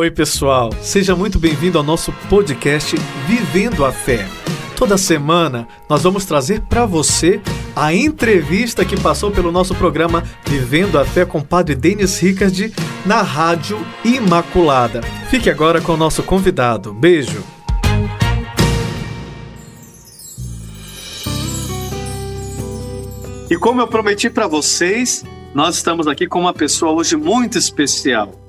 Oi, pessoal, seja muito bem-vindo ao nosso podcast Vivendo a Fé. Toda semana nós vamos trazer para você a entrevista que passou pelo nosso programa Vivendo a Fé com o Padre Denis Ricard na Rádio Imaculada. Fique agora com o nosso convidado. Beijo! E como eu prometi para vocês, nós estamos aqui com uma pessoa hoje muito especial.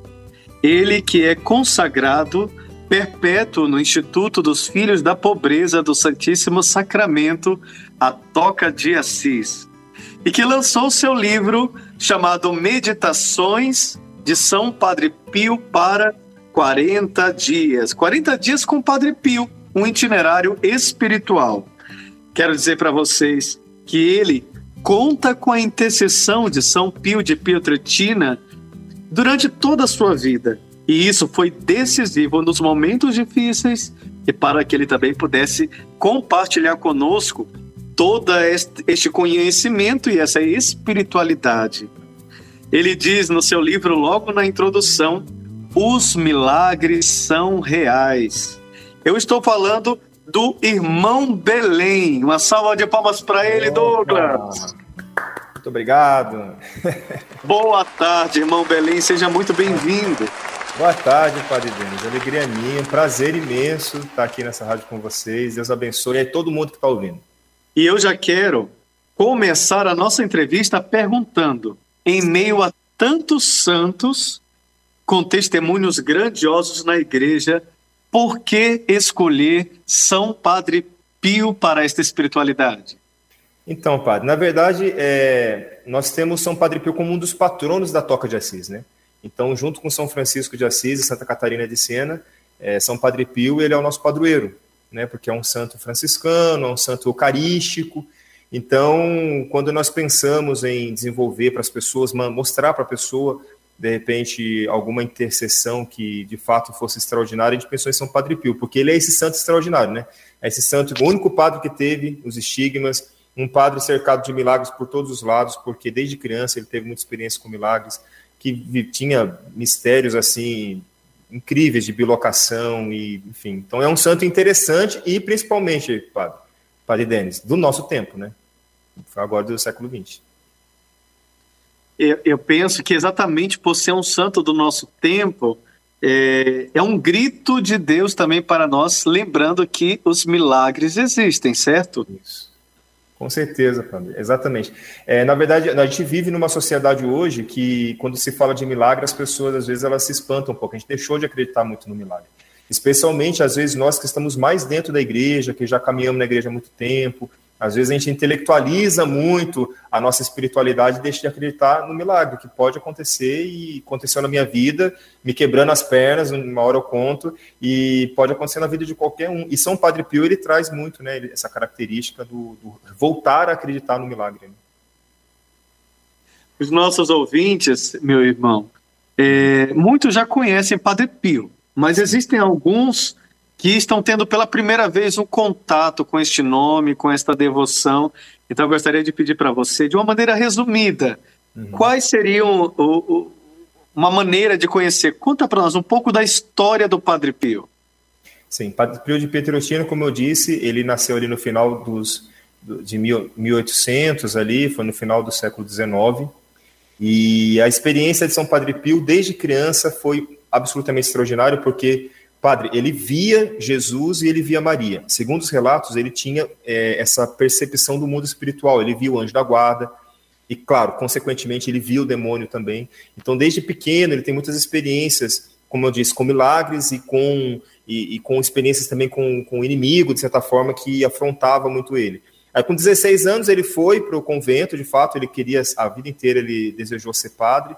Ele que é consagrado perpétuo no Instituto dos Filhos da Pobreza do Santíssimo Sacramento, a Toca de Assis, e que lançou seu livro chamado Meditações de São Padre Pio para 40 dias. 40 dias com Padre Pio, um itinerário espiritual. Quero dizer para vocês que ele conta com a intercessão de São Pio de Pietrelcina durante toda a sua vida. E isso foi decisivo nos momentos difíceis e para que ele também pudesse compartilhar conosco todo este conhecimento e essa espiritualidade. Ele diz no seu livro, logo na introdução, os milagres são reais. Eu estou falando do irmão Belém. Uma salva de palmas para ele, Douglas. Muito obrigado. Boa tarde, irmão Belém. Seja muito bem-vindo. Boa tarde, Padre Denis. Alegria minha, prazer imenso estar aqui nessa rádio com vocês. Deus abençoe a todo mundo que está ouvindo. E eu já quero começar a nossa entrevista perguntando: em meio a tantos santos com testemunhos grandiosos na igreja, por que escolher São Padre Pio para esta espiritualidade? Então, padre, na verdade, é, nós temos São Padre Pio como um dos patronos da Toca de Assis, né? Então, junto com São Francisco de Assis e Santa Catarina de Siena, é, São Padre Pio ele é o nosso padroeiro, né? Porque é um santo franciscano, é um santo eucarístico. Então, quando nós pensamos em desenvolver para as pessoas, mostrar para a pessoa de repente, alguma intercessão que de fato fosse extraordinária, a gente pensou em São Padre Pio, porque ele é esse santo extraordinário, né? É esse santo, o único padre que teve os estigmas, um padre cercado de milagres por todos os lados, porque desde criança ele teve muita experiência com milagres, que tinha mistérios assim incríveis de bilocação e, enfim. Então é um santo interessante e principalmente, padre, padre Denis, do nosso tempo, né? Agora do século XX eu penso que exatamente por ser um santo do nosso tempo, é, é, um grito de Deus também para nós, lembrando que os milagres existem, certo? Isso. Com certeza, Padre. Exatamente. É, na verdade, a gente vive numa sociedade hoje que, quando se fala de milagre, as pessoas, às vezes, elas se espantam um pouco. A gente deixou de acreditar muito no milagre. Especialmente, às vezes, nós que estamos mais dentro da igreja, que já caminhamos na igreja há muito tempo, às vezes a gente intelectualiza muito a nossa espiritualidade e deixa de acreditar no milagre, que pode acontecer e aconteceu na minha vida, me quebrando as pernas, uma hora eu conto, e pode acontecer na vida de qualquer um. E São Padre Pio, ele traz muito né, essa característica do, do voltar a acreditar no milagre. Né? Os nossos ouvintes, meu irmão, é, muitos já conhecem Padre Pio, mas existem alguns que estão tendo pela primeira vez um contato com este nome, com esta devoção. Então, eu gostaria de pedir para você, de uma maneira resumida, uhum. quais seriam o, o, uma maneira de conhecer? Conta para nós um pouco da história do Padre Pio. Sim, Padre Pio de Pietrelcina, como eu disse, ele nasceu ali no final dos, de 1800, ali, foi no final do século XIX. E a experiência de São Padre Pio, desde criança, foi absolutamente extraordinária, porque Padre, ele via Jesus e ele via Maria. Segundo os relatos, ele tinha é, essa percepção do mundo espiritual. Ele via o anjo da guarda e, claro, consequentemente, ele via o demônio também. Então, desde pequeno, ele tem muitas experiências, como eu disse, com milagres e com, e, e com experiências também com, com o inimigo, de certa forma, que afrontava muito ele. Aí, com 16 anos, ele foi para o convento, de fato, ele queria, a vida inteira, ele desejou ser padre,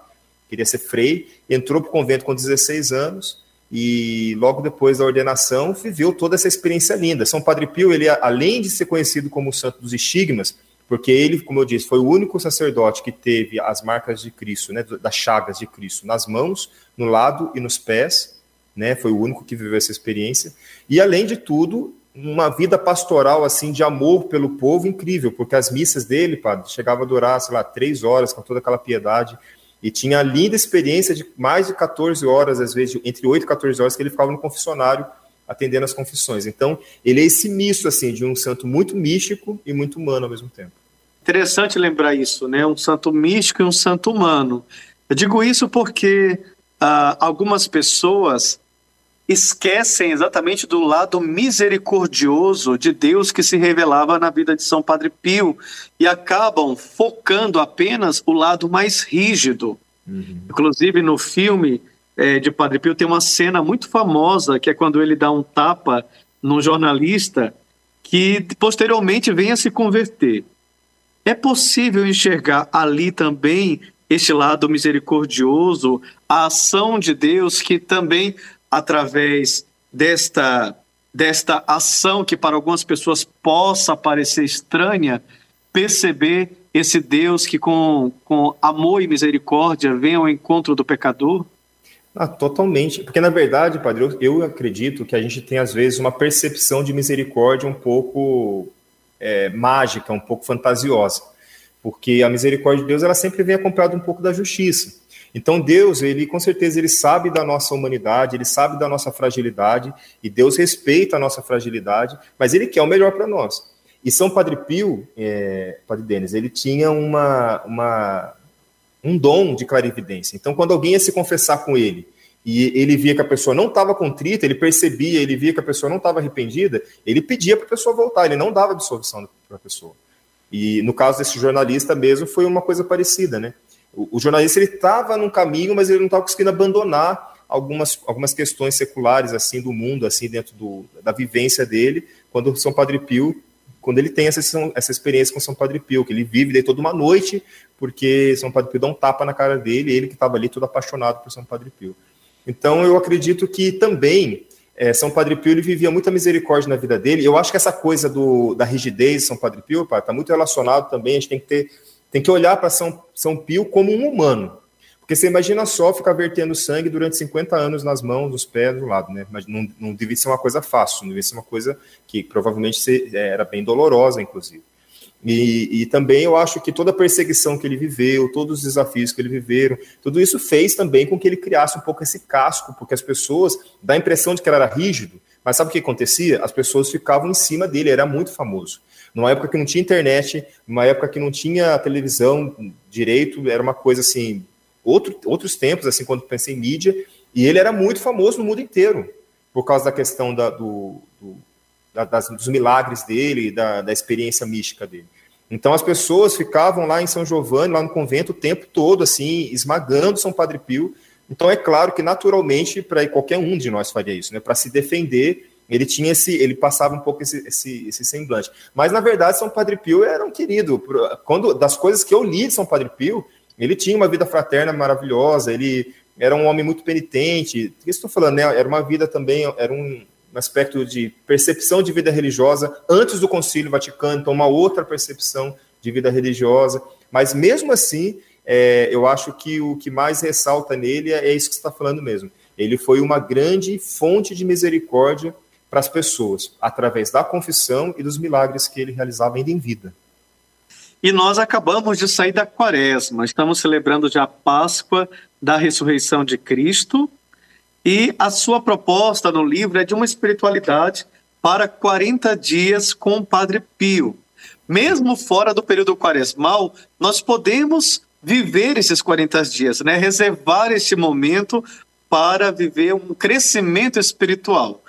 queria ser frei, entrou para o convento com 16 anos e logo depois da ordenação viveu toda essa experiência linda. São Padre Pio, ele além de ser conhecido como o santo dos estigmas, porque ele, como eu disse, foi o único sacerdote que teve as marcas de Cristo, né, das chagas de Cristo, nas mãos, no lado e nos pés, né, foi o único que viveu essa experiência. E além de tudo, uma vida pastoral assim de amor pelo povo incrível, porque as missas dele, padre, chegava a durar, sei lá, três horas com toda aquela piedade E tinha a linda experiência de mais de 14 horas, às vezes, entre 8 e 14 horas, que ele ficava no confessionário atendendo as confissões. Então, ele é esse misto, assim, de um santo muito místico e muito humano ao mesmo tempo. Interessante lembrar isso, né? Um santo místico e um santo humano. Eu digo isso porque uh, algumas pessoas esquecem exatamente do lado misericordioso de Deus que se revelava na vida de São Padre Pio e acabam focando apenas o lado mais rígido. Uhum. Inclusive no filme é, de Padre Pio tem uma cena muito famosa que é quando ele dá um tapa num jornalista que posteriormente vem a se converter. É possível enxergar ali também este lado misericordioso, a ação de Deus que também através desta, desta ação que para algumas pessoas possa parecer estranha, perceber esse Deus que com, com amor e misericórdia vem ao encontro do pecador? Ah, totalmente. Porque, na verdade, Padre, eu, acredito que a gente tem, às vezes, uma percepção de misericórdia um pouco é, mágica, um pouco fantasiosa. Porque a misericórdia de Deus, ela sempre vem acompanhada um pouco da justiça. Então Deus, ele com certeza ele sabe da nossa humanidade, ele sabe da nossa fragilidade e Deus respeita a nossa fragilidade, mas ele quer o melhor para nós. E São Padre Pio, é, Padre Denis, ele tinha uma, uma, um dom de clarividência. Então quando alguém ia se confessar com ele e ele via que a pessoa não estava contrita, ele percebia, ele via que a pessoa não estava arrependida, ele pedia para a pessoa voltar, ele não dava absolvição para a pessoa. E no caso desse jornalista mesmo foi uma coisa parecida, né? O, o jornalista ele estava num caminho, mas ele não estava conseguindo abandonar algumas, algumas questões seculares assim do mundo, assim dentro do, da vivência dele, quando São Padre Pio, quando ele tem essa, essa experiência com São Padre Pio, que ele vive daí toda uma noite, porque São Padre Pio dá um tapa na cara dele, ele que estava ali todo apaixonado por São Padre Pio. Então eu acredito que também é, São Padre Pio ele vivia muita misericórdia na vida dele. Eu acho que essa coisa do, da rigidez de São Padre Pio está muito relacionado também. A gente tem que ter tem que olhar para São, São Pio como um humano. Porque você imagina só ficar vertendo sangue durante 50 anos nas mãos, nos pés, do lado, né? Mas não, não devia ser uma coisa fácil, não devia ser uma coisa que provavelmente é, era bem dolorosa, inclusive. E, e, também eu acho que toda a perseguição que ele viveu, todos os desafios que ele viveram, tudo isso fez também com que ele criasse um pouco esse casco, porque as pessoas dá a impressão de que ele era rígido, mas sabe o que acontecia? As pessoas ficavam em cima dele, era muito famoso numa época que não tinha internet, numa época que não tinha televisão direito, era uma coisa assim, outro, outros tempos, assim, quando pensei em mídia, e ele era muito famoso no mundo inteiro, por causa da questão da, do, do da, das, dos milagres dele, da, da experiência mística dele. Então as pessoas ficavam lá em São Giovanni, lá no convento, o tempo todo, assim, esmagando São Padre Pio. Então é claro que naturalmente para qualquer um de nós faria isso, né? Para se defender ele tinha esse, ele passava um pouco esse, esse, esse, semblante. Mas na verdade, São Padre Pio era um querido. Quando das coisas que eu li de São Padre Pio, ele tinha uma vida fraterna maravilhosa. Ele era um homem muito penitente. O que estou falando? Né? Era uma vida também, era um, um aspecto de percepção de vida religiosa antes do Concílio Vaticano, então uma outra percepção de vida religiosa. Mas mesmo assim, é, eu acho que o que mais ressalta nele é, é isso que você está falando mesmo. Ele foi uma grande fonte de misericórdia para as pessoas, através da confissão e dos milagres que ele realizava ainda em vida. E nós acabamos de sair da quaresma, estamos celebrando já a Páscoa da ressurreição de Cristo, e a sua proposta no livro é de uma espiritualidade para 40 dias com o Padre Pio. Mesmo fora do período quaresmal, nós podemos viver esses 40 dias, né? reservar este momento para viver um crescimento espiritual.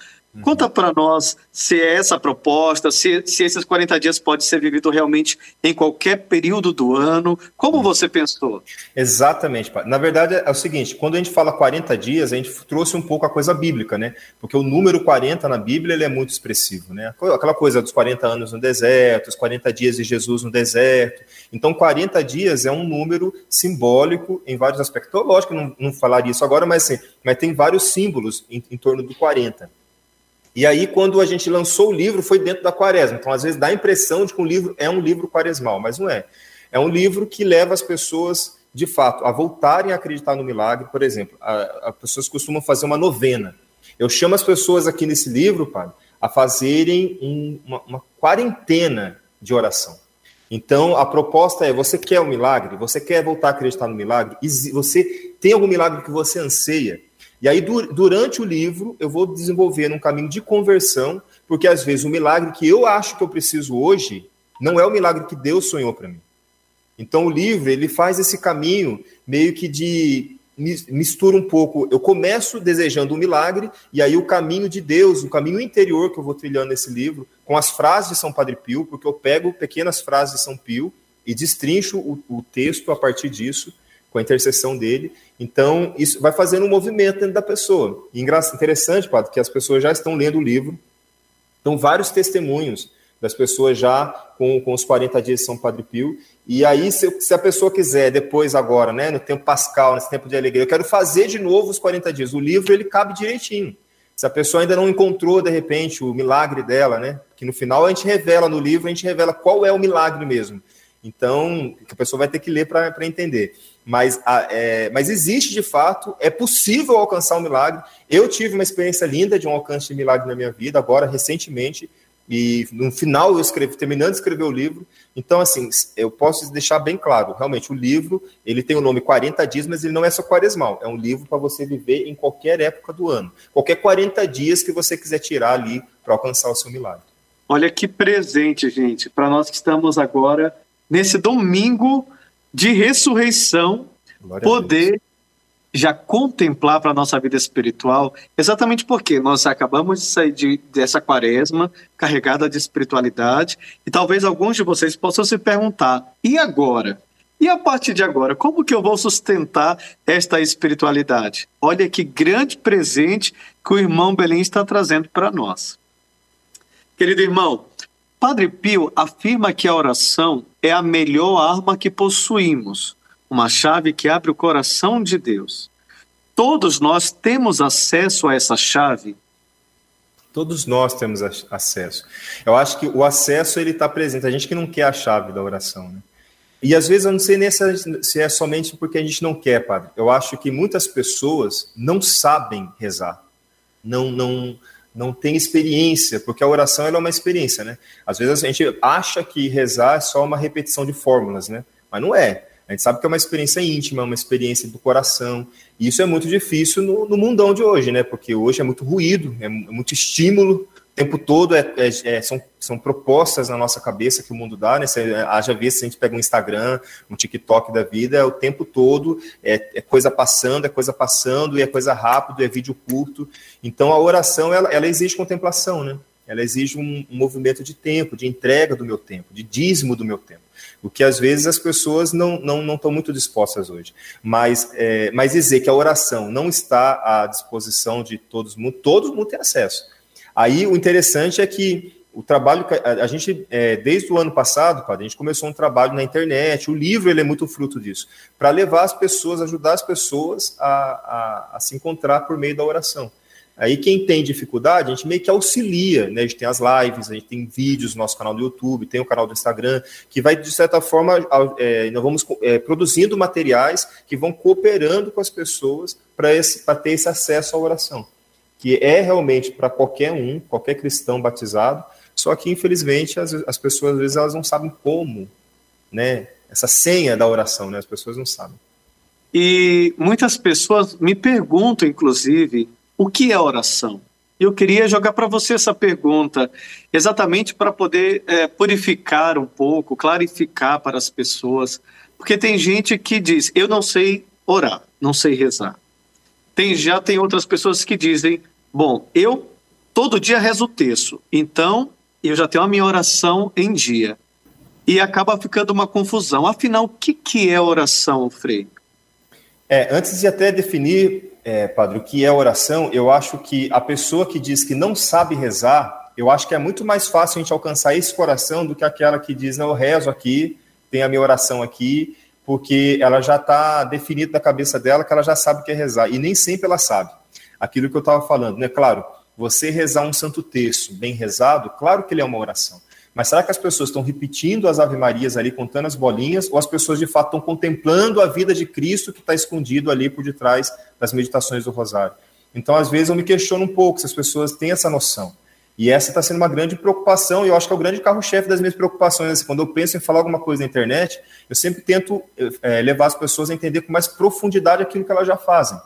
Conta para nós se é essa a proposta, se, se esses 40 dias pode ser vivido realmente em qualquer período do ano. Como você pensou? Exatamente. Na verdade, é o seguinte: quando a gente fala 40 dias, a gente trouxe um pouco a coisa bíblica, né? Porque o número 40 na Bíblia ele é muito expressivo, né? Aquela coisa dos 40 anos no deserto, os 40 dias de Jesus no deserto. Então, 40 dias é um número simbólico em vários aspectos. Então, lógico que não, não falaria isso agora, mas, assim, mas tem vários símbolos em, em torno do 40. E aí, quando a gente lançou o livro, foi dentro da quaresma. Então, às vezes, dá a impressão de que um livro é um livro quaresmal, mas não é. É um livro que leva as pessoas, de fato, a voltarem a acreditar no milagre. Por exemplo, as pessoas costumam fazer uma novena. Eu chamo as pessoas aqui nesse livro, padre, a fazerem um, uma, uma quarentena de oração. Então, a proposta é: você quer um milagre? Você quer voltar a acreditar no milagre? Você tem algum milagre que você anseia? E aí, durante o livro, eu vou desenvolver um caminho de conversão, porque às vezes o milagre que eu acho que eu preciso hoje não é o milagre que Deus sonhou para mim. Então, o livro ele faz esse caminho meio que de mistura um pouco. Eu começo desejando um milagre, e aí o caminho de Deus, o caminho interior que eu vou trilhando nesse livro, com as frases de São Padre Pio, porque eu pego pequenas frases de São Pio e destrincho o, o texto a partir disso, com a intercessão dele. Então, isso vai fazendo um movimento dentro da pessoa. E interessante, Padre, que as pessoas já estão lendo o livro, então vários testemunhos das pessoas já com, com os 40 dias de São Padre Pio. E aí, se, se, a pessoa quiser, depois, agora, né, no tempo pascal, nesse tempo de alegria, eu quero fazer de novo os 40 dias. O livro, ele cabe direitinho. Se a pessoa ainda não encontrou, de repente, o milagre dela, né, que no final a gente revela no livro, a gente revela qual é o milagre mesmo. Então, a pessoa vai ter que ler para entender. Mas, é, mas existe de fato, é possível alcançar um milagre. Eu tive uma experiência linda de um alcance de milagre na minha vida, agora, recentemente, e no final eu escrevi, terminando de escrever o livro. Então, assim, eu posso deixar bem claro, realmente, o livro, ele tem o nome 40 dias, mas ele não é só quaresmal, é um livro para você viver em qualquer época do ano. Qualquer 40 dias que você quiser tirar ali para alcançar o seu milagre. Olha que presente, gente, para nós que estamos agora nesse domingo de ressurreição, Glória poder já contemplar para a nossa vida espiritual, exatamente porque nós acabamos de sair de, dessa quaresma carregada de espiritualidade, e talvez alguns de vocês possam se perguntar: e agora? E a partir de agora, como que eu vou sustentar esta espiritualidade? Olha que grande presente que o irmão Belém está trazendo para nós. Querido irmão, Padre Pio afirma que a oração é a melhor arma que possuímos uma chave que abre o coração de Deus. Todos nós temos acesso a essa chave? Todos nós temos acesso. Eu acho que o acesso ele está presente. A gente que não quer a chave da oração, né? E às vezes eu não sei nem se é somente porque a gente não quer, padre. Eu acho que muitas pessoas não sabem rezar, não não não tem experiência, porque a oração é uma experiência, né? Às vezes a gente acha que rezar é só uma repetição de fórmulas, né? Mas não é. A gente sabe que é uma experiência íntima, uma experiência do coração. E isso é muito difícil no, no mundão de hoje, né? Porque hoje é muito ruído, é, é muito estímulo, tempo todo é, é, é, são, são propostas na nossa cabeça que o mundo dá, né? Você, haja vez se a gente pega um Instagram, um TikTok da vida, é o tempo todo é, é, coisa passando, é coisa passando, e é coisa rápido, é vídeo curto. Então a oração ela, ela exige contemplação, né? Ela exige um, um movimento de tempo, de entrega do meu tempo, de dízimo do meu tempo o que às vezes as pessoas não não não estão muito dispostas hoje. Mas é, mas dizer que a oração não está à disposição de todos mundo, todo mundo tem acesso. Aí o interessante é que o trabalho a, gente é, desde o ano passado, a gente começou um trabalho na internet. O livro ele é muito fruto disso, para levar as pessoas, ajudar as pessoas a, a, a se encontrar por meio da oração. Aí quem tem dificuldade, a gente meio que auxilia, né? A gente tem as lives, a gente tem vídeos no nosso canal do YouTube, tem o canal do Instagram, que vai, de certa forma, é, nós vamos é, produzindo materiais que vão cooperando com as pessoas para ter esse acesso à oração, que é realmente para qualquer um, qualquer cristão batizado, só que, infelizmente, as, as pessoas, às vezes, elas não sabem como, né? Essa senha da oração, né? As pessoas não sabem. E muitas pessoas me perguntam, inclusive, o que é oração? Eu queria jogar para você essa pergunta, exatamente para poder é, purificar um pouco, clarificar para as pessoas, porque tem gente que diz: eu não sei orar, não sei rezar. Tem já tem outras pessoas que dizem: bom, eu todo dia rezo o terço, então eu já tenho a minha oração em dia. E acaba ficando uma confusão. Afinal, o que, que é oração, Frei? É, antes de até definir é, padre, o que é oração, eu acho que a pessoa que diz que não sabe rezar, eu acho que é muito mais fácil a gente alcançar esse coração do que aquela que diz, não, eu rezo aqui, tem a minha oração aqui, porque ela já está definida na cabeça dela que ela já sabe o que é rezar, e nem sempre ela sabe. Aquilo que eu estava falando, né? Claro, você rezar um santo texto bem rezado, claro que ele é uma oração. Mas será que as pessoas estão repetindo as Ave Marias ali, contando as bolinhas, ou as pessoas de fato estão contemplando a vida de Cristo que está escondido ali por detrás das meditações do Rosário? Então, às vezes, eu me questiono um pouco se as pessoas têm essa noção. E essa está sendo uma grande preocupação, e eu acho que é o grande carro-chefe das minhas preocupações. Assim, quando eu penso em falar alguma coisa na internet, eu sempre tento é, levar as pessoas a entender com mais profundidade aquilo que elas já fazem.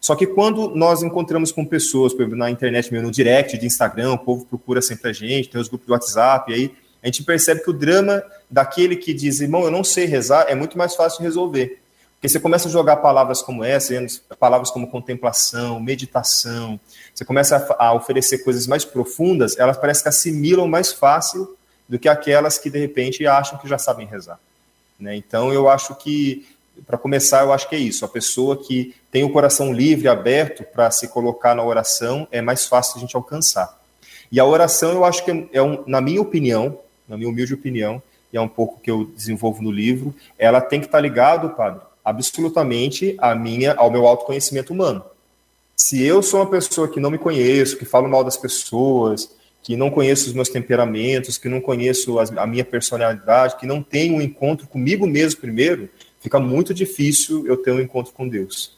Só que quando nós encontramos com pessoas, por exemplo, na internet, no direct de Instagram, o povo procura sempre a gente, tem os grupos do WhatsApp, e aí a gente percebe que o drama daquele que diz, irmão, eu não sei rezar, é muito mais fácil de resolver. Porque você começa a jogar palavras como essa, palavras como contemplação, meditação, você começa a, oferecer coisas mais profundas, elas parecem que assimilam mais fácil do que aquelas que de repente acham que já sabem rezar. Né? Então eu acho que, para começar, eu acho que é isso. A pessoa que tem o coração livre, aberto para se colocar na oração, é mais fácil a gente alcançar. E a oração, eu acho que é, um, na minha opinião, na minha humilde opinião, e é um pouco que eu desenvolvo no livro, ela tem que estar tá ligado, padre, absolutamente a minha, ao meu autoconhecimento humano. Se eu sou uma pessoa que não me conheço, que falo mal das pessoas, que não conheço os meus temperamentos, que não conheço a minha personalidade, que não tenho um encontro comigo mesmo primeiro, fica muito difícil eu ter um encontro com Deus.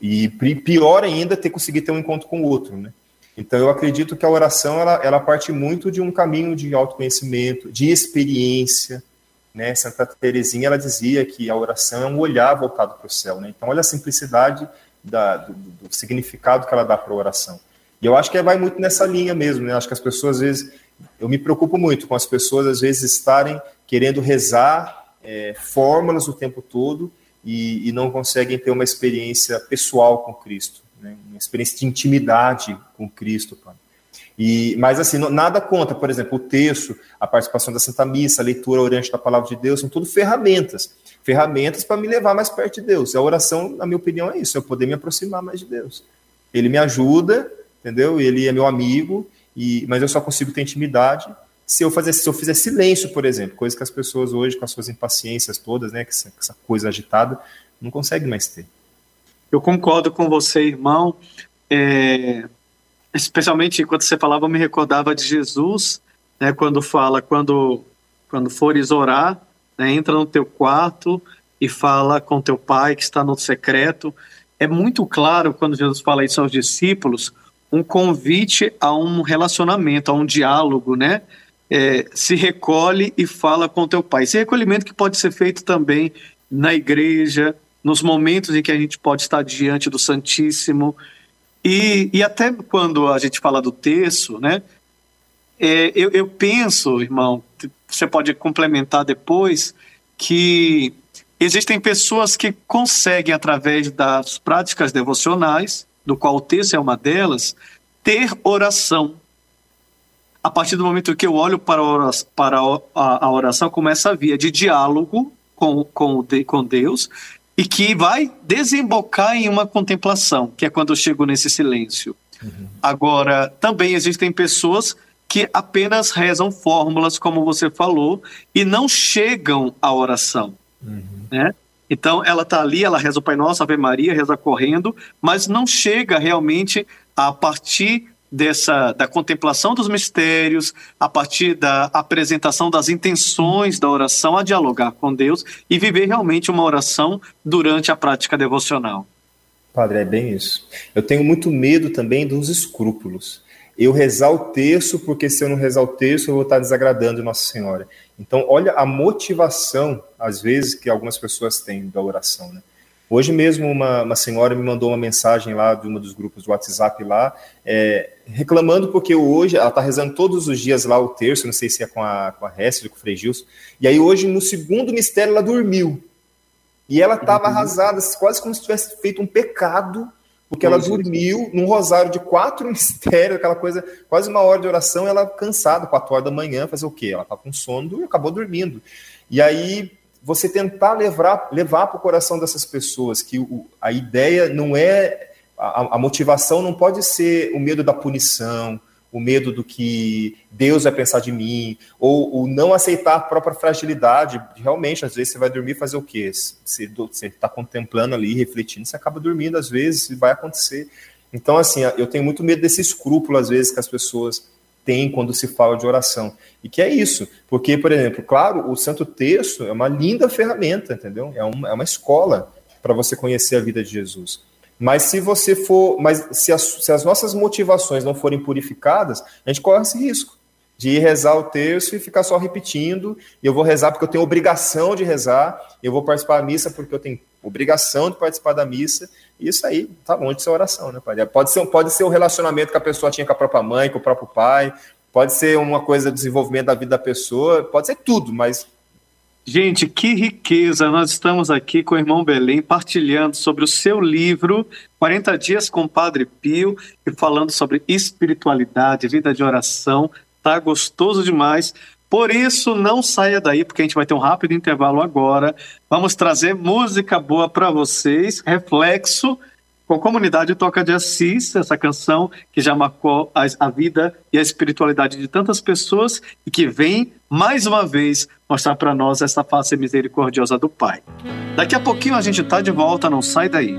E pior ainda ter conseguido ter um encontro com o outro, né? Então eu acredito que a oração ela, ela parte muito de um caminho de autoconhecimento, de experiência, né? Santa Teresinha ela dizia que a oração é um olhar voltado para o céu. Né? Então, olha a simplicidade da, do, do, significado que ela dá para a oração. E eu acho que vai muito nessa linha mesmo. Né? Acho que as pessoas, às vezes, eu me preocupo muito com as pessoas, às vezes, estarem querendo rezar é, fórmulas o tempo todo e, e, não conseguem ter uma experiência pessoal com Cristo, né? uma experiência de intimidade com Cristo. Pai. E, mas assim, nada conta, por exemplo, o texto, a participação da Santa Missa, a leitura orante da palavra de Deus, são tudo ferramentas. Ferramentas para me levar mais perto de Deus. A oração, na minha opinião, é isso, eu poder me aproximar mais de Deus. Ele me ajuda, entendeu? Ele é meu amigo, e, mas eu só consigo ter intimidade se eu, fazer, se eu fizer silêncio, por exemplo, coisa que as pessoas hoje, com as suas impaciências todas, né, essa, essa coisa agitada, não conseguem mais ter. Eu concordo com você, irmão. É, especialmente quando você falava, eu me recordava de Jesus, né, quando fala, quando, quando fores orar, né, entra no teu quarto e fala com teu pai que está no secreto. É muito claro quando Jesus fala isso aos discípulos, um convite a um relacionamento, a um diálogo, né? É, se recolhe e fala com teu pai. Esse recolhimento que pode ser feito também na igreja, nos momentos em que a gente pode estar diante do Santíssimo, e, e até quando a gente fala do texto, né? É, eu, eu penso, irmão, você pode complementar depois, que existem pessoas que conseguem, através das práticas devocionais, do qual o texto é uma delas, ter oração. A partir do momento que eu olho para a oração, para a oração como essa via de diálogo com, com, com Deus, e que vai desembocar em uma contemplação, que é quando eu chego nesse silêncio. Uhum. Agora, também existem pessoas que apenas rezam fórmulas, como você falou, e não chegam à oração. Uhum. Né? Então, ela está ali, ela reza o Pai Nosso, Ave Maria, reza correndo, mas não chega realmente a partir dessa da contemplação dos mistérios, a partir da apresentação das intenções da oração, a dialogar com Deus e viver realmente uma oração durante a prática devocional. Padre, é bem isso. Eu tenho muito medo também dos escrúpulos. Eu rezar o terço, porque se eu não rezar o terço, eu vou estar desagradando Nossa Senhora. Então, olha a motivação, às vezes, que algumas pessoas têm da oração, né? Hoje mesmo uma, uma senhora me mandou uma mensagem lá de um dos grupos do WhatsApp lá, é, reclamando porque hoje ela está rezando todos os dias lá o terço, não sei se é com a, com a Hessia, com o Frei Gilson, e aí hoje no segundo mistério ela dormiu. E ela estava uhum. arrasada, quase como se tivesse feito um pecado, porque ela dormiu num rosário de quatro mistérios, aquela coisa, quase uma hora de oração, ela cansada, quatro horas da manhã, fazer o quê? Ela estava com sono e acabou dormindo. E aí você tentar levar levar para o coração dessas pessoas que o, a ideia não é a, a, motivação não pode ser o medo da punição, o medo do que Deus vai pensar de mim, ou o não aceitar a própria fragilidade. Realmente, às vezes você vai dormir e fazer o quê? Você está contemplando ali, refletindo, você acaba dormindo às vezes, vai acontecer. Então, assim, eu tenho muito medo desse escrúpulo, às vezes, que as pessoas tem quando se fala de oração. E que é isso, porque, por exemplo, claro, o Santo Texto é uma linda ferramenta, entendeu? É uma, é uma escola para você conhecer a vida de Jesus. Mas se você for, mas se as, se as nossas motivações não forem purificadas, a gente corre esse risco de ir rezar o terço e ficar só repetindo. E eu vou rezar porque eu tenho obrigação de rezar, eu vou participar da missa porque eu tenho obrigação de participar da missa. E isso aí tá longe de ser oração, né, pai? Pode ser, pode ser o relacionamento que a pessoa tinha com a própria mãe, com o próprio pai, pode ser uma coisa de desenvolvimento da vida da pessoa, pode ser tudo, mas Gente, que riqueza! Nós estamos aqui com o irmão Belém partilhando sobre o seu livro 40 Dias com o Padre Pio e falando sobre espiritualidade, vida de oração. Tá gostoso demais. Por isso, não saia daí, porque a gente vai ter um rápido intervalo agora. Vamos trazer música boa para vocês, reflexo com a comunidade Toca de Assis, essa canção que já marcou a, vida e a espiritualidade de tantas pessoas e que vem, mais uma vez, mostrar para nós essa face misericordiosa do Pai. Daqui a pouquinho a gente está de volta, não sai daí.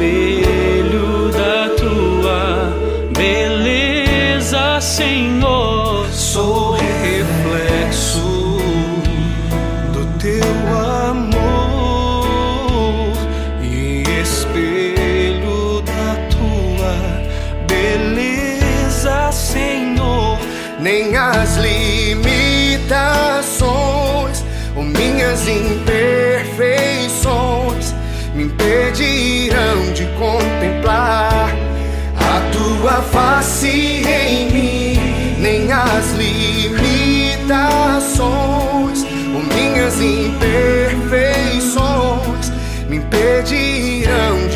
be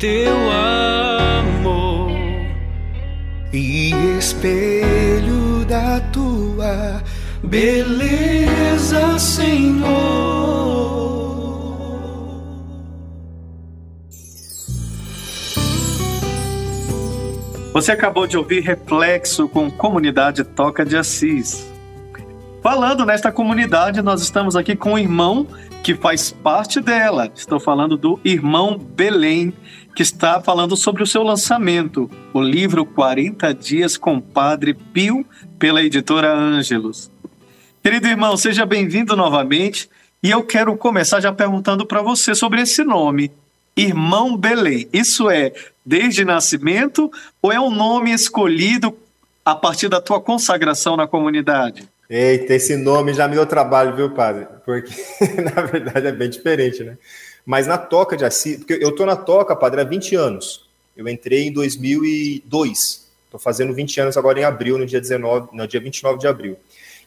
teu amor. e espelho da tua Beleza, Senhor. Você acabou de ouvir Reflexo com Comunidade Toca de Assis. Falando nesta comunidade, nós estamos aqui com um irmão que faz parte dela. Estou falando do irmão Belém, que está falando sobre o seu lançamento, o livro 40 Dias com Padre Pio, pela editora Ângelos. Querido irmão, seja bem-vindo novamente. E eu quero começar já perguntando para você sobre esse nome, Irmão Belém. Isso é desde nascimento ou é um nome escolhido a partir da tua consagração na comunidade? Eita, esse nome já me deu trabalho, viu, padre? Porque, na verdade, é bem diferente, né? Mas na Toca de Assis, porque eu tô na Toca, padre, há 20 anos. Eu entrei em 2002. Tô fazendo 20 anos agora em abril, no dia 19, no dia 29 de abril.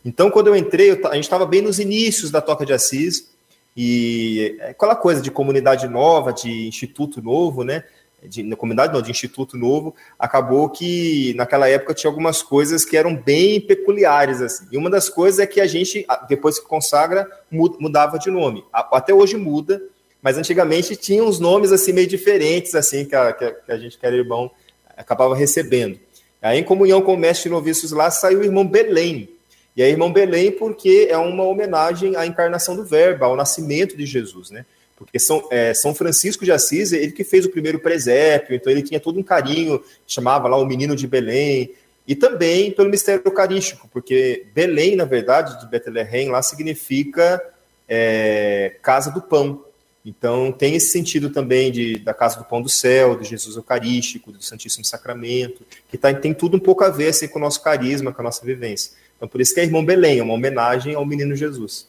Então, quando eu entrei, eu a gente estava bem nos inícios da Toca de Assis, e é aquela coisa de comunidade nova, de instituto novo, né? De, comunidade não, de instituto novo, acabou que naquela época tinha algumas coisas que eram bem peculiares, assim. E uma das coisas é que a gente, depois que consagra, mu- mudava de nome. Até hoje muda, mas antigamente tinha uns nomes assim meio diferentes, assim, que a, que a, gente, que era irmão, acabava recebendo. Aí, em comunhão com o mestre noviços lá, saiu o irmão Belém. E aí, irmão Belém, porque é uma homenagem à encarnação do Verbo, ao nascimento de Jesus, né? Porque São, é, São Francisco de Assis, ele que fez o primeiro presépio, então ele tinha todo um carinho, chamava lá o menino de Belém, e também pelo mistério eucarístico, porque Belém, na verdade, de Betlehem, lá significa é, casa do pão. Então tem esse sentido também de, da casa do pão do céu, do Jesus Eucarístico, do Santíssimo Sacramento, que tá, tem tudo um pouco a ver assim, com o nosso carisma, com a nossa vivência. Então por isso que é Irmão Belém, é uma homenagem ao menino Jesus.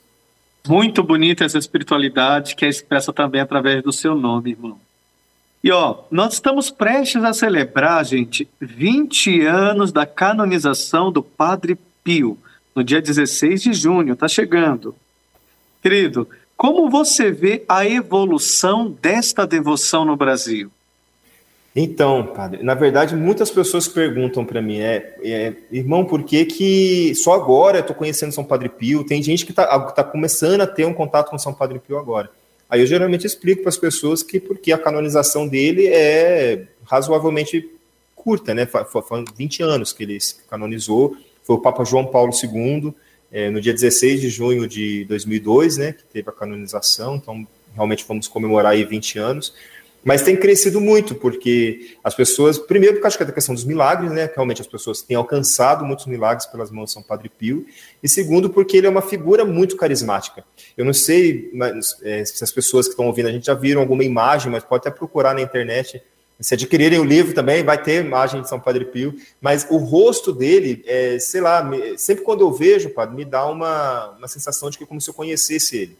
Muito bonita essa espiritualidade que é expressa também através do seu nome, irmão. E ó, nós estamos prestes a celebrar, gente, 20 anos da canonização do Padre Pio, no dia 16 de junho, tá chegando. Querido, como você vê a evolução desta devoção no Brasil? Então, padre, na verdade, muitas pessoas perguntam para mim, é, é, irmão, por que que só agora eu estou conhecendo São Padre Pio? Tem gente que está tá começando a ter um contato com São Padre Pio agora. Aí eu geralmente explico para as pessoas que porque a canonização dele é razoavelmente curta, né? Foram 20 anos que ele se canonizou. Foi o Papa João Paulo II, é, no dia 16 de junho de 2002, né? Que teve a canonização. Então, realmente vamos comemorar aí 20 anos. Mas tem crescido muito, porque as pessoas, primeiro, por causa da questão dos milagres, né? Que realmente as pessoas têm alcançado muitos milagres pelas mãos de São Padre Pio, e segundo, porque ele é uma figura muito carismática. Eu não sei mas, é, se as pessoas que estão ouvindo a gente já viram alguma imagem, mas pode até procurar na internet. Se adquirirem o livro também, vai ter imagem de São Padre Pio, mas o rosto dele, é, sei lá, sempre quando eu vejo, padre, me dá uma, uma sensação de que é como se eu conhecesse ele.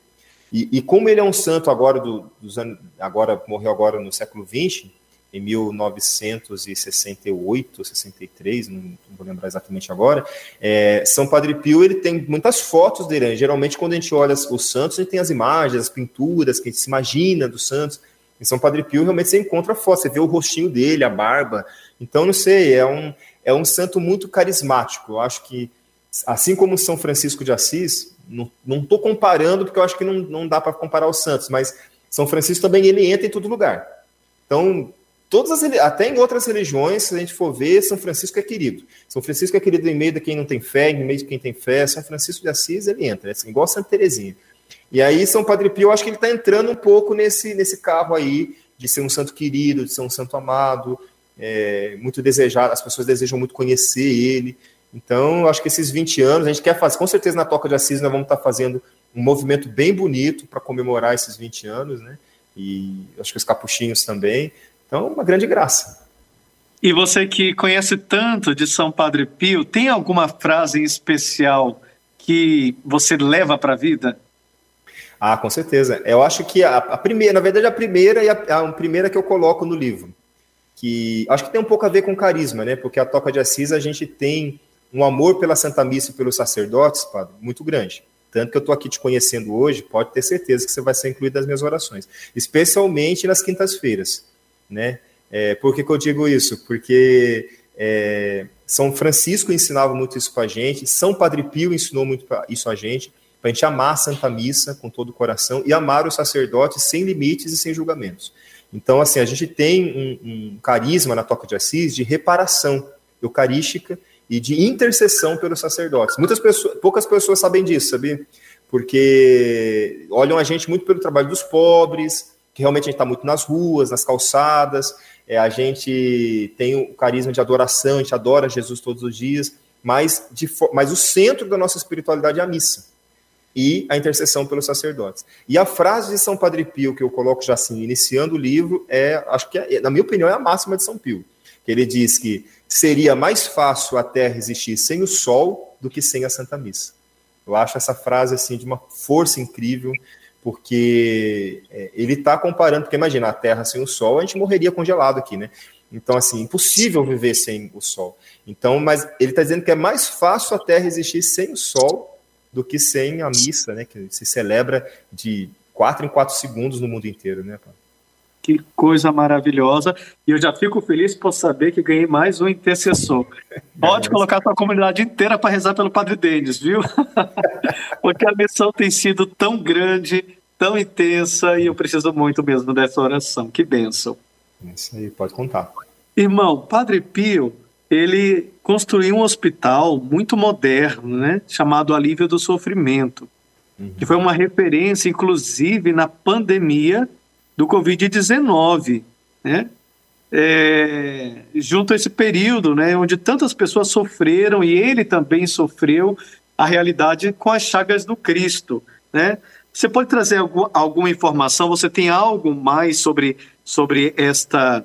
E, e, como ele é um santo agora do, dos anos, agora morreu agora no século XX, em 1968, 63, não, vou lembrar exatamente agora, é, São Padre Pio ele tem muitas fotos dele. Né? Geralmente quando a gente olha os santos, a gente tem as imagens, as pinturas que a gente se imagina dos santos. Em São Padre Pio realmente você encontra foto, você vê o rostinho dele, a barba. Então não sei, é um é um santo muito carismático. Eu acho que assim como São Francisco de Assis, não estou comparando, porque eu acho que não, não dá para comparar os santos, mas São Francisco também ele entra em todo lugar. Então, todas as, até em outras religiões, se a gente for ver, São Francisco é querido. São Francisco é querido em meio de quem não tem fé, em meio de quem tem fé. São Francisco de Assis, ele entra, é assim, igual Santa Teresinha. E aí, São Padre Pio, eu acho que ele está entrando um pouco nesse, nesse carro aí, de ser um santo querido, de ser um santo amado, é, muito desejado, as pessoas desejam muito conhecer ele. Então, acho que esses 20 anos, a gente quer fazer, com certeza na Toca de Assis nós vamos estar fazendo um movimento bem bonito para comemorar esses 20 anos, né? E acho que os capuchinhos também. Então, uma grande graça. E você que conhece tanto de São Padre Pio, tem alguma frase em especial que você leva para a vida? Ah, com certeza. Eu acho que a, a, primeira, na verdade, a primeira e a, a primeira que eu coloco no livro, que acho que tem um pouco a ver com carisma, né? Porque a Toca de Assis a gente tem um amor pela Santa Missa e pelos sacerdotes, padre, muito grande. Tanto que eu estou aqui te conhecendo hoje, pode ter certeza que você vai ser incluído nas minhas orações, especialmente nas quintas-feiras, né? É, por que, que eu digo isso? Porque é, São Francisco ensinava muito isso para a gente, São Padre Pio ensinou muito isso a gente, para a gente amar a Santa Missa com todo o coração e amar os sacerdotes sem limites e sem julgamentos. Então, assim, a gente tem um, um carisma na Toca de Assis de reparação eucarística e de intercessão pelos sacerdotes. Muitas pessoas, poucas pessoas sabem disso, sabia? Porque olham a gente muito pelo trabalho dos pobres, que realmente a gente está muito nas ruas, nas calçadas, é, a gente tem o carisma de adoração, a gente adora Jesus todos os dias, mas, de, mas o centro da nossa espiritualidade é a missa e a intercessão pelos sacerdotes. E a frase de São Padre Pio, que eu coloco já assim, iniciando o livro, é, acho que, é, na minha opinião, é a máxima de São Pio, que ele diz que seria mais fácil a Terra existir sem o Sol do que sem a Santa Missa. Eu acho essa frase assim de uma força incrível, porque é, ele está comparando, porque imagina, a Terra sem o Sol, a gente morreria congelado aqui, né? Então, assim, impossível viver sem o Sol. Então, mas ele está dizendo que é mais fácil a Terra existir sem o Sol do que sem a missa, né? Que se celebra de quatro em quatro segundos no mundo inteiro, né? Que coisa maravilhosa. E eu já fico feliz por saber que ganhei mais um intercessor. Pode colocar a sua comunidade inteira para rezar pelo Padre Denis, viu? Porque a missão tem sido tão grande, tão intensa, e eu preciso muito mesmo dessa oração. Que bênção. Isso aí, pode contar. Irmão, Padre Pio, ele construiu um hospital muito moderno, né? Chamado Alívio do Sofrimento. Uhum. Que foi uma referência, inclusive, na pandemia do Covid-19, né? É, junto a esse período, né, onde tantas pessoas sofreram e ele também sofreu a realidade com as chagas do Cristo, né? Você pode trazer algum, alguma informação? Você tem algo mais sobre, sobre esta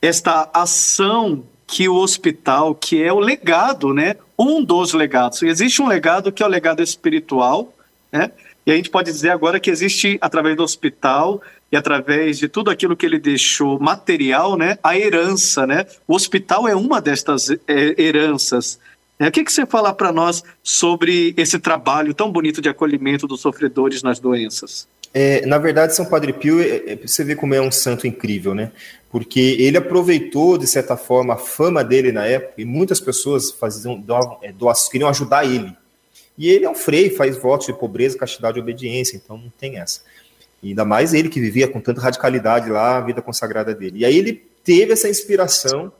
esta ação que o hospital, que é o legado, né? Um dos legados. Existe um legado que é o legado espiritual, né? E a gente pode dizer agora que existe, através do hospital, e através de tudo aquilo que ele deixou material, né, a herança, né? O hospital é uma destas é, heranças. É, o que, que você fala para nós sobre esse trabalho tão bonito de acolhimento dos sofredores nas doenças? É, na verdade, São Padre Pio, é, você vê como é um santo incrível, né? Porque ele aproveitou, de certa forma, a fama dele na época, e muitas pessoas faziam, é, doavam, queriam ajudar ele. E ele é um frei, faz votos de pobreza, castidade e obediência, então não tem essa. E ainda mais ele que vivia com tanta radicalidade lá, a vida consagrada dele. E aí ele teve essa inspiração,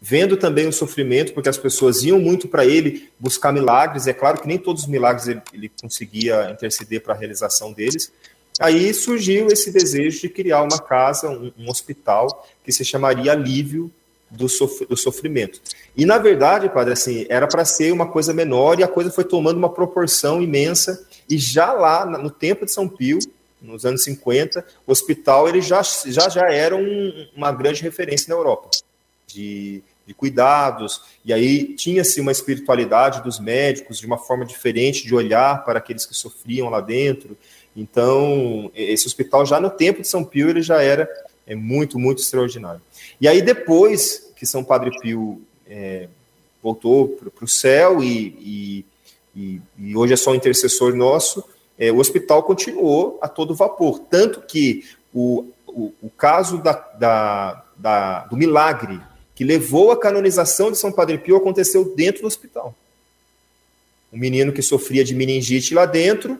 vendo também o sofrimento, porque as pessoas iam muito para ele buscar milagres. É claro que nem todos os milagres ele, ele conseguia interceder para a realização deles. Aí surgiu esse desejo de criar uma casa, um, um hospital, que se chamaria Alívio do, sof do Sofrimento. E, na verdade, padre, assim, era para ser uma coisa menor e a coisa foi tomando uma proporção imensa. E já lá, no tempo de São Pio, nos anos 50, o hospital ele já, já, já era um, uma grande referência na Europa de, de cuidados, e aí tinha-se uma espiritualidade dos médicos, de uma forma diferente de olhar para aqueles que sofriam lá dentro. Então, esse hospital já no tempo de São Pio ele já era é, muito, muito extraordinário. E aí depois que São Padre Pio é, voltou para o céu e, e, e, hoje é só um intercessor nosso, é, o hospital continuou a todo vapor. Tanto que o, o, o caso da, da, da, do milagre que levou à canonização de São Padre Pio aconteceu dentro do hospital. Um menino que sofria de meningite lá dentro,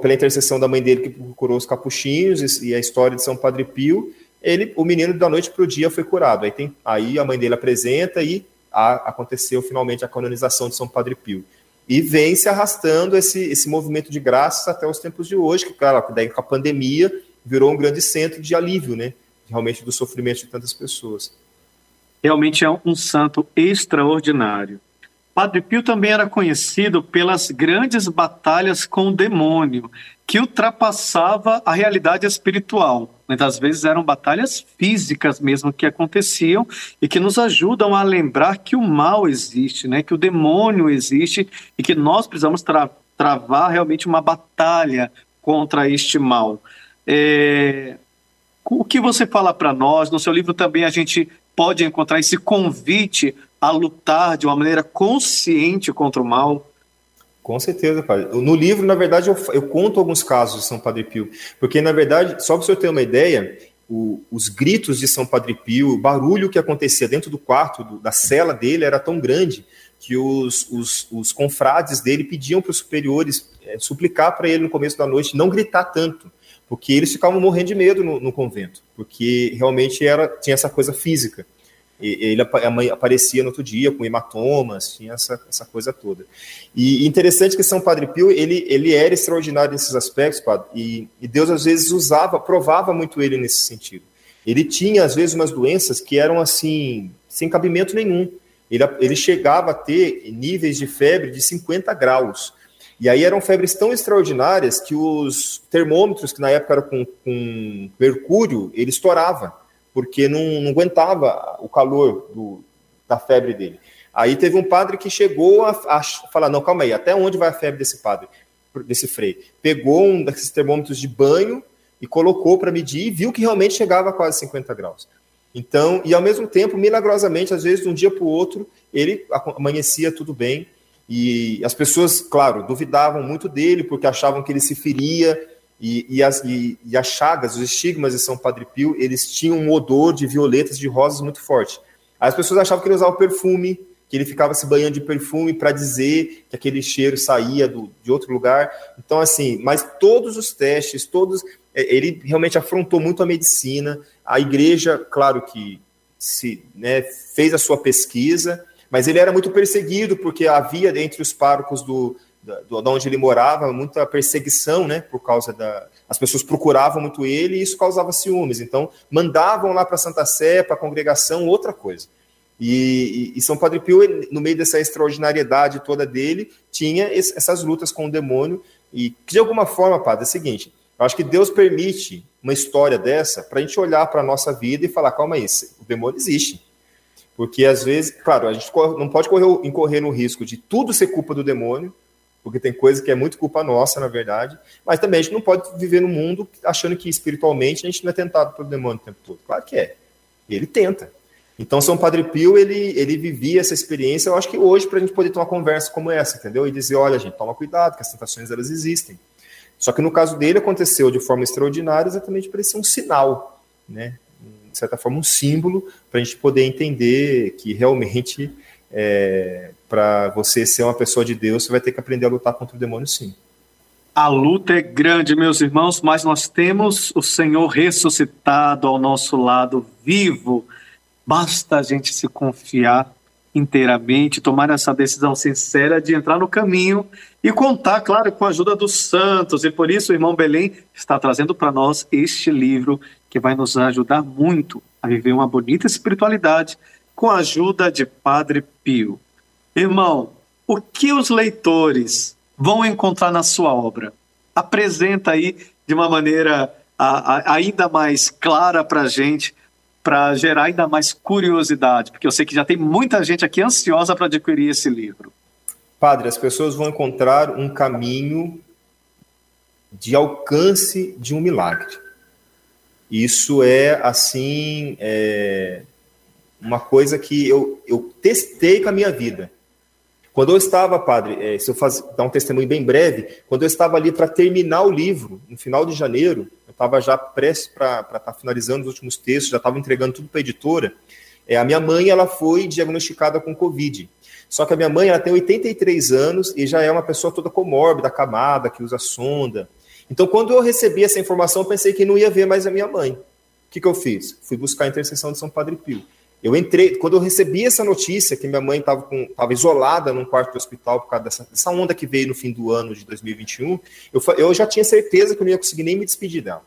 pela intercessão da mãe dele que procurou os capuchinhos e, e a história de São Padre Pio, ele, o menino da noite para o dia foi curado. Aí, tem, aí a mãe dele apresenta e a, aconteceu finalmente a canonização de São Padre Pio. E vem se arrastando esse, esse movimento de graças até os tempos de hoje, que, claro, daí com a pandemia virou um grande centro de alívio, né? Realmente do sofrimento de tantas pessoas. Realmente é um santo extraordinário. Padre Pio também era conhecido pelas grandes batalhas com o demônio, que ultrapassava a realidade espiritual. Muitas vezes eram batalhas físicas mesmo que aconteciam e que nos ajudam a lembrar que o mal existe, né? que o demônio existe e que nós precisamos tra travar realmente uma batalha contra este mal. É... O que você fala para nós? No seu livro também a gente pode encontrar esse convite a lutar de uma maneira consciente contra o mal? Com certeza, padre. No livro, na verdade, eu, eu conto alguns casos de São Padre Pio, porque, na verdade, só para o senhor ter uma ideia, o, os gritos de São Padre Pio, o barulho que acontecia dentro do quarto, do, da cela dele, era tão grande que os, os, os confrades dele pediam para os superiores é, suplicar para ele no começo da noite não gritar tanto, porque eles ficavam morrendo de medo no, no convento, porque realmente era tinha essa coisa física ele aparecia no outro dia com hematomas, tinha essa, essa coisa toda. E interessante que São Padre Pio, ele, ele era extraordinário nesses aspectos, padre, e, e Deus às vezes usava, provava muito ele nesse sentido. Ele tinha, às vezes, umas doenças que eram assim, sem cabimento nenhum. Ele, ele chegava a ter níveis de febre de 50 graus. E aí eram febres tão extraordinárias que os termômetros, que na época eram com, com mercúrio, ele estourava porque não, não aguentava o calor do, da febre dele. Aí teve um padre que chegou a, a, falar: não, calma aí, até onde vai a febre desse padre, desse frei? Pegou um desses termômetros de banho e colocou para medir e viu que realmente chegava a quase 50 graus. Então, e ao mesmo tempo, milagrosamente, às vezes de um dia para o outro, ele amanhecia tudo bem. E as pessoas, claro, duvidavam muito dele, porque achavam que ele se feria, e, e, as, e, e, as chagas, os estigmas de São Padre Pio, eles tinham um odor de violetas, de rosas muito forte. As pessoas achavam que ele usava perfume, que ele ficava se banhando de perfume para dizer que aquele cheiro saía do, de outro lugar. Então, assim, mas todos os testes, todos. É, ele realmente afrontou muito a medicina. A igreja, claro que se né, fez a sua pesquisa, mas ele era muito perseguido, porque havia entre os párocos do, da, de onde ele morava, muita perseguição, né, por causa da... As pessoas procuravam muito ele e isso causava ciúmes. Então, mandavam lá para Santa Sé, para a congregação, outra coisa. E, e, e, São Padre Pio, no meio dessa extraordinariedade toda dele, tinha essas lutas com o demônio. E, de alguma forma, padre, é o seguinte: eu acho que Deus permite uma história dessa para a gente olhar para a nossa vida e falar: calma aí, o demônio existe. Porque às vezes, claro, a gente não pode correr, incorrer no risco de tudo ser culpa do demônio, porque tem coisa que é muito culpa nossa, na verdade, mas também a gente não pode viver no mundo achando que espiritualmente a gente não é tentado pelo demônio o tempo todo. Claro que é. Ele tenta. Então, São Padre Pio, ele, ele vivia essa experiência, eu acho que hoje, para a gente poder ter uma conversa como essa, entendeu? E dizer, olha, gente, toma cuidado, que as tentações, elas existem. Só que no caso dele, aconteceu de forma extraordinária, exatamente para ser um sinal, né? De certa forma, um símbolo, para a gente poder entender que realmente é, para você ser uma pessoa de Deus, você vai ter que aprender a lutar contra o demônio, sim. A luta é grande, meus irmãos, mas nós temos o Senhor ressuscitado ao nosso lado, vivo. Basta a gente se confiar inteiramente, tomar essa decisão sincera de entrar no caminho e contar, claro, com a ajuda dos santos. E por isso o irmão Belém está trazendo para nós este livro que vai nos ajudar muito a viver uma bonita espiritualidade com a ajuda de Padre Pio. Irmão, o que os leitores vão encontrar na sua obra? Apresenta aí de uma maneira a, a, ainda mais clara para a gente, para gerar ainda mais curiosidade, porque eu sei que já tem muita gente aqui ansiosa para adquirir esse livro. Padre, as pessoas vão encontrar um caminho de alcance de um milagre. Isso é assim, é uma coisa que eu, eu testei com a minha vida. Quando eu estava, padre, é, se eu faz, dar um testemunho bem breve, quando eu estava ali para terminar o livro, no final de janeiro, eu estava já prestes para estar tá finalizando os últimos textos, já estava entregando tudo para a editora. É, a minha mãe ela foi diagnosticada com Covid. Só que a minha mãe ela tem 83 anos e já é uma pessoa toda comórbida, acamada, que usa sonda. Então, quando eu recebi essa informação, eu pensei que não ia ver mais a minha mãe. O que, que eu fiz? Fui buscar a intercessão de São Padre Pio. Eu entrei, quando eu recebi essa notícia que minha mãe estava isolada num quarto do hospital por causa dessa, dessa, onda que veio no fim do ano de 2021, eu, eu já tinha certeza que eu não ia conseguir nem me despedir dela.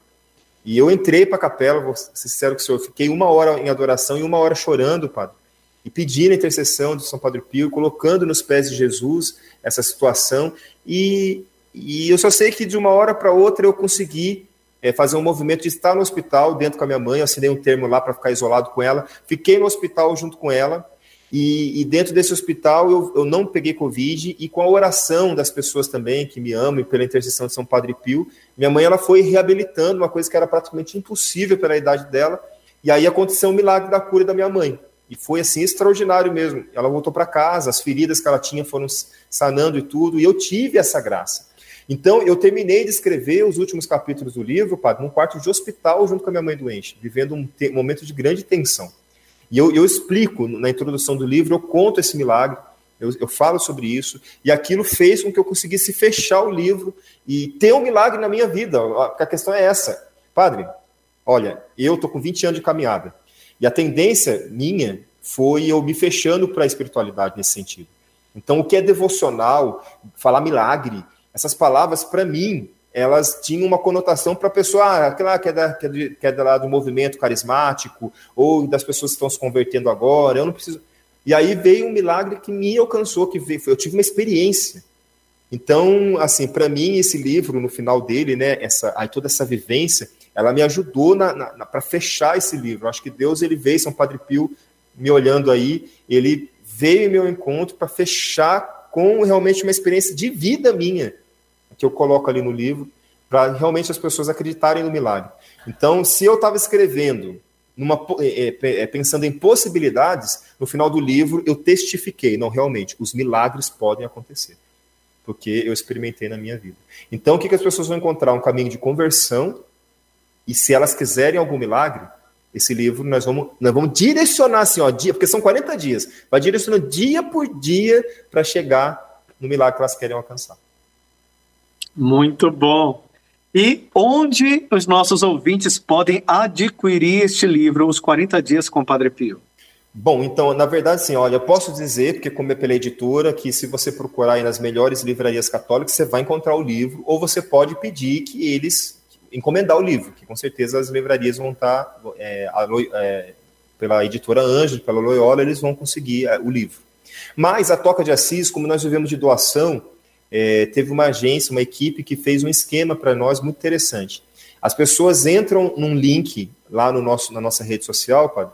E eu entrei para a capela, vou ser sincero com o senhor, fiquei uma hora em adoração e uma hora chorando, padre. e pedindo a intercessão de São Padre Pio, colocando nos pés de Jesus essa situação. E, e eu só sei que de uma hora para outra eu consegui é, fazer um movimento de estar no hospital dentro com a minha mãe, eu assinei um termo lá para ficar isolado com ela, fiquei no hospital junto com ela, e, e dentro desse hospital eu, eu, não peguei Covid, e com a oração das pessoas também que me amam, e pela intercessão de São Padre Pio, minha mãe ela foi reabilitando uma coisa que era praticamente impossível pela idade dela, e aí aconteceu um milagre da cura da minha mãe. E foi assim extraordinário mesmo. Ela voltou para casa, as feridas que ela tinha foram sanando e tudo, e eu tive essa graça. Então, eu terminei de escrever os últimos capítulos do livro, padre, num quarto de hospital junto com a minha mãe doente, vivendo um, um momento de grande tensão. E eu, eu, explico na introdução do livro, eu conto esse milagre, eu, eu, falo sobre isso, e aquilo fez com que eu conseguisse fechar o livro e ter um milagre na minha vida. A questão é essa. Padre, olha, eu tô com 20 anos de caminhada, e a tendência minha foi eu me fechando para a espiritualidade nesse sentido. Então, o que é devocional, falar milagre, essas palavras, para mim, elas tinham uma conotação para a pessoa, ah, aquela que é, da, que, é de, que é do movimento carismático, ou das pessoas que estão se convertendo agora, eu não preciso. E aí veio um milagre que me alcançou, que veio, eu tive uma experiência. Então, assim, para mim, esse livro, no final dele, né, essa, aí toda essa vivência, ela me ajudou para fechar esse livro. Acho que Deus, ele veio, São Padre Pio, me olhando aí, ele veio em meu encontro para fechar com realmente uma experiência de vida minha que eu coloco ali no livro, para realmente as pessoas acreditarem no milagre. Então, se eu estava escrevendo, numa, é, é, é, pensando em possibilidades, no final do livro eu testifiquei, não, realmente, os milagres podem acontecer, porque eu experimentei na minha vida. Então, o que, que as pessoas vão encontrar? Um caminho de conversão, e se elas quiserem algum milagre, esse livro nós vamos, nós vamos direcionar assim, ó, dia, porque são 40 dias, vai direcionando dia por dia para chegar no milagre que elas querem alcançar. Muito bom. E onde os nossos ouvintes podem adquirir este livro, Os 40 Dias com o Padre Pio? Bom, então, na verdade, sim, olha, eu posso dizer, porque como é pela editora, que se você procurar aí nas melhores livrarias católicas, você vai encontrar o livro, ou você pode pedir que eles encomendar o livro, que com certeza as livrarias vão estar, é, é, pela editora Anjo, pela Loyola, eles vão conseguir é, o livro. Mas a Toca de Assis, como nós vivemos de doação, é, teve uma agência, uma equipe que fez um esquema para nós muito interessante. As pessoas entram num link lá no nosso, na nossa rede social, padre,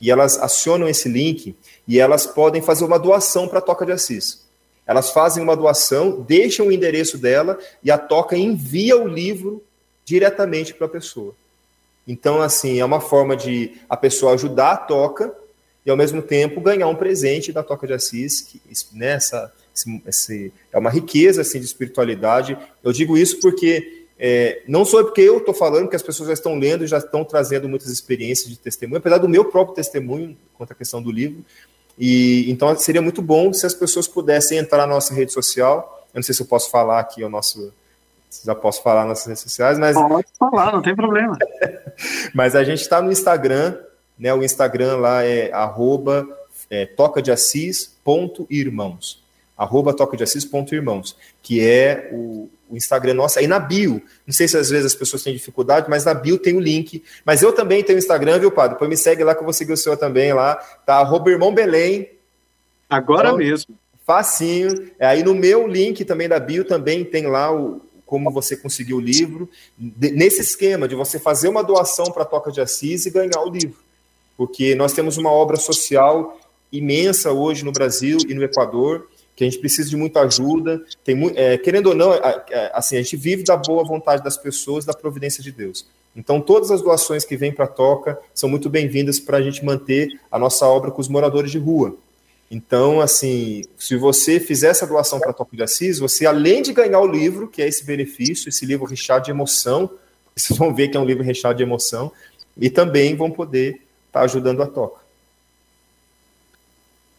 e elas acionam esse link e elas podem fazer uma doação para a Toca de Assis. Elas fazem uma doação, deixam o endereço dela e a Toca envia o livro diretamente para a pessoa. Então, assim, é uma forma de a pessoa ajudar a Toca e, ao mesmo tempo, ganhar um presente da Toca de Assis, que, nessa né, esse, esse, é uma riqueza assim, de espiritualidade. Eu digo isso porque é, não só porque eu estou falando, que as pessoas já estão lendo e já estão trazendo muitas experiências de testemunho, apesar do meu próprio testemunho quanto à questão do livro. E então seria muito bom se as pessoas pudessem entrar na nossa rede social. Eu não sei se eu posso falar aqui o nosso já posso falar nas redes sociais, mas pode falar, não tem problema. mas a gente está no Instagram, né? O Instagram lá é arroba é, toca de irmãos arroba tocadeassis.irmãos, que é o, o, Instagram nosso, aí na bio. Não sei se às vezes as pessoas têm dificuldade, mas na bio tem o link. Mas eu também tenho Instagram, viu, padre? Depois me segue lá que eu vou seguir o seu também lá. Tá, arroba irmão Belém. Agora então, mesmo. Facinho. É, aí no meu link também da bio também tem lá o, como você conseguiu o livro, de, nesse esquema de você fazer uma doação para a Toca de Assis e ganhar o livro. Porque nós temos uma obra social imensa hoje no Brasil e no Equador, que a gente precisa de muita ajuda. Tem, é, querendo ou não, assim, a gente vive da boa vontade das pessoas, da providência de Deus. Então, todas as doações que vêm para a Toca são muito bem-vindas para a gente manter a nossa obra com os moradores de rua. Então, assim, se você fizer essa doação para a Toca de Assis, você, além de ganhar o livro, que é esse benefício, esse livro recheado de emoção, vocês vão ver que é um livro recheado de emoção, e também vão poder estar tá ajudando a Toca.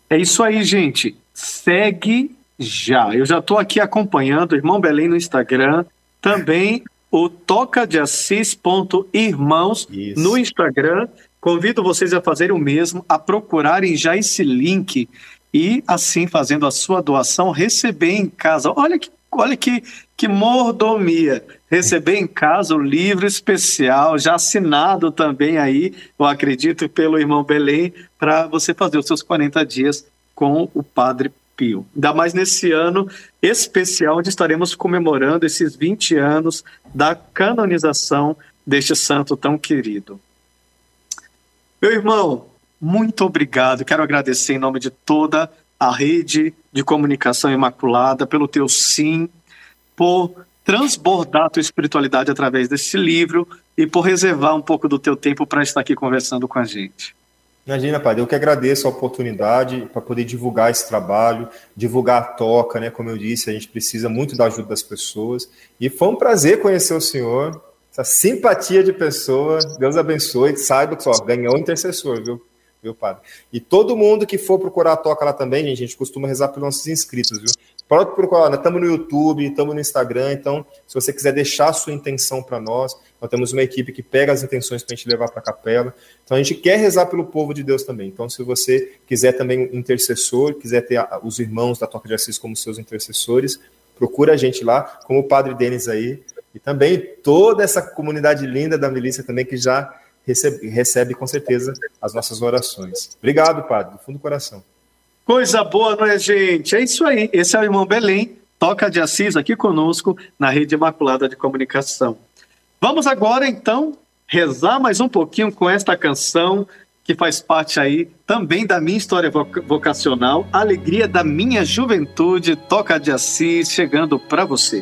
É isso aí, gente segue já. Eu já estou aqui acompanhando o Irmão Belém no Instagram, também o toca de assis.irmãos no Instagram. Convido vocês a fazerem o mesmo, a procurarem já esse link e assim fazendo a sua doação, receber em casa. Olha que olha que, que mordomia. Receber em casa o livro especial, já assinado também aí, eu acredito, pelo irmão Belém, para você fazer os seus 40 dias com o Padre Pio. Ainda mais nesse ano especial, onde estaremos comemorando esses 20 anos da canonização deste santo tão querido. Meu irmão, muito obrigado. Quero agradecer em nome de toda a rede de comunicação imaculada pelo teu sim, por transbordar a tua espiritualidade através desse livro e por reservar um pouco do teu tempo para estar aqui conversando com a gente. Imagina, Padre, eu que agradeço a oportunidade para poder divulgar esse trabalho, divulgar a toca, né? Como eu disse, a gente precisa muito da ajuda das pessoas. E foi um prazer conhecer o senhor, essa simpatia de pessoa. Deus abençoe, saiba que só ganhou intercessor, viu? Viu, padre? E todo mundo que for procurar a toca lá também, gente, a gente costuma rezar pelos nossos inscritos, viu? Pode procurar, estamos no YouTube, estamos no Instagram, então, se você quiser deixar a sua intenção para nós, nós temos uma equipe que pega as intenções para a gente levar para a capela. Então, a gente quer rezar pelo povo de Deus também. Então, se você quiser também intercessor, quiser ter os irmãos da Toca de Assis como seus intercessores, procura a gente lá, como o Padre Denis aí, e também toda essa comunidade linda da milícia também que já recebe, recebe com certeza as nossas orações. Obrigado, Padre, do fundo do coração. Coisa boa, não é, gente? É isso aí. Esse é o irmão Belém, toca de Assis aqui conosco na Rede Imaculada de Comunicação. Vamos agora, então, rezar mais um pouquinho com esta canção que faz parte aí também da minha história vocacional, Alegria da Minha Juventude, Toca de Assis, chegando para você.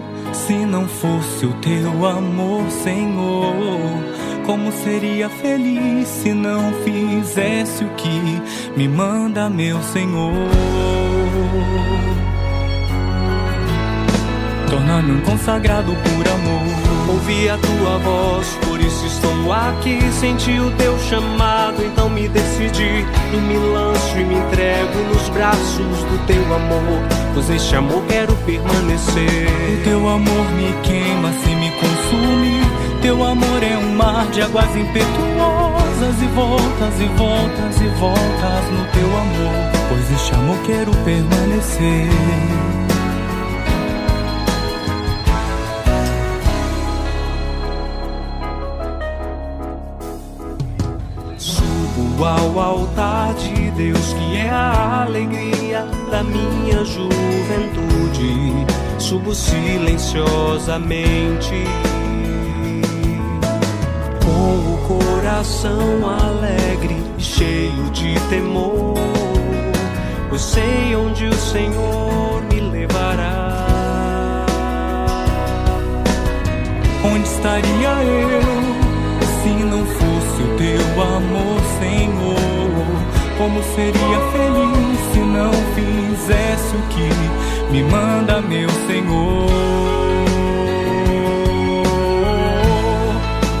Se não fosse o teu amor, Senhor, como seria feliz se não fizesse o que me manda, meu Senhor? Um consagrado por amor. Ouvi a tua voz, por isso estou aqui. Senti o teu chamado, então me decidi. E me lanço e me entrego nos braços do teu amor. Pois este amor quero permanecer. O teu amor me queima, se me consume. Teu amor é um mar de águas impetuosas e voltas e voltas e voltas no teu amor. Pois este amor quero permanecer. Subo ao altar de Deus, que é a alegria da minha juventude. Subo silenciosamente, com o coração alegre e cheio de temor, pois sei onde o Senhor me levará. Onde estaria eu se não fosse o teu amor, Senhor? Como seria feliz se não fizesse o que me manda, meu Senhor?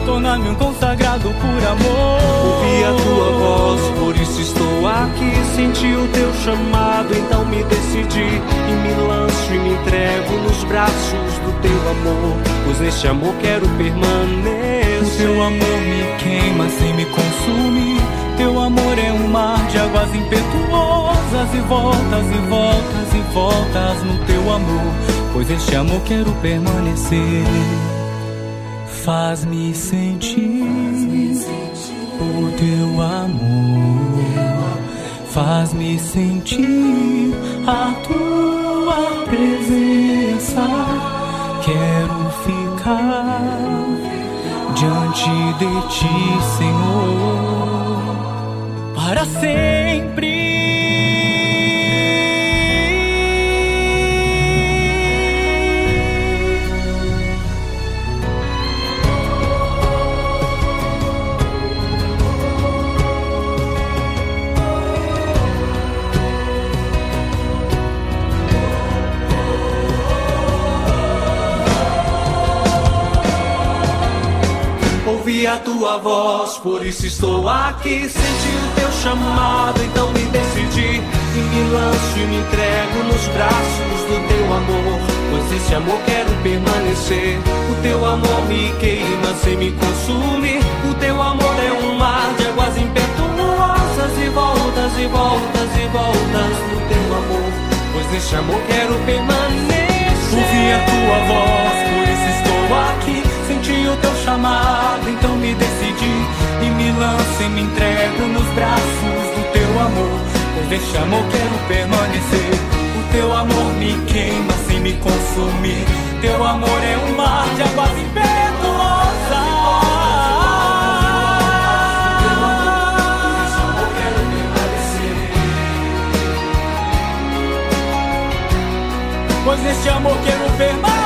Torna-me um consagrado por amor. Ouvi a tua voz, por isso estou aqui. Senti o teu chamado, então me decidi. E me lanço e me entrego nos braços do teu amor. Pois neste amor quero permanecer. O teu amor me queima sem me consumir. Teu amor é um mar de águas impetuosas e voltas e voltas e voltas no teu amor. Pois este amor quero permanecer. Faz-me sentir o teu amor. Faz-me sentir a tua presença. Quero ficar diante de ti, Senhor, para sempre. Ouvi a tua voz, por isso estou aqui. Senti o teu chamado, então me decidi. E me lanço e me entrego nos braços do teu amor. Pois esse amor quero permanecer. O teu amor me queima sem me consumir. O teu amor é um mar de águas impetuosas e voltas e voltas e voltas no teu amor. Pois nesse amor quero permanecer. Ouvi a tua voz, por isso estou aqui senti o teu chamado, então me decidi e me lanço e me entrego nos braços do teu amor. Pois este amor quero permanecer. O teu amor me queima sem me consumir. Teu amor é um mar de águas impetuosas. Pois neste amor quero permanecer.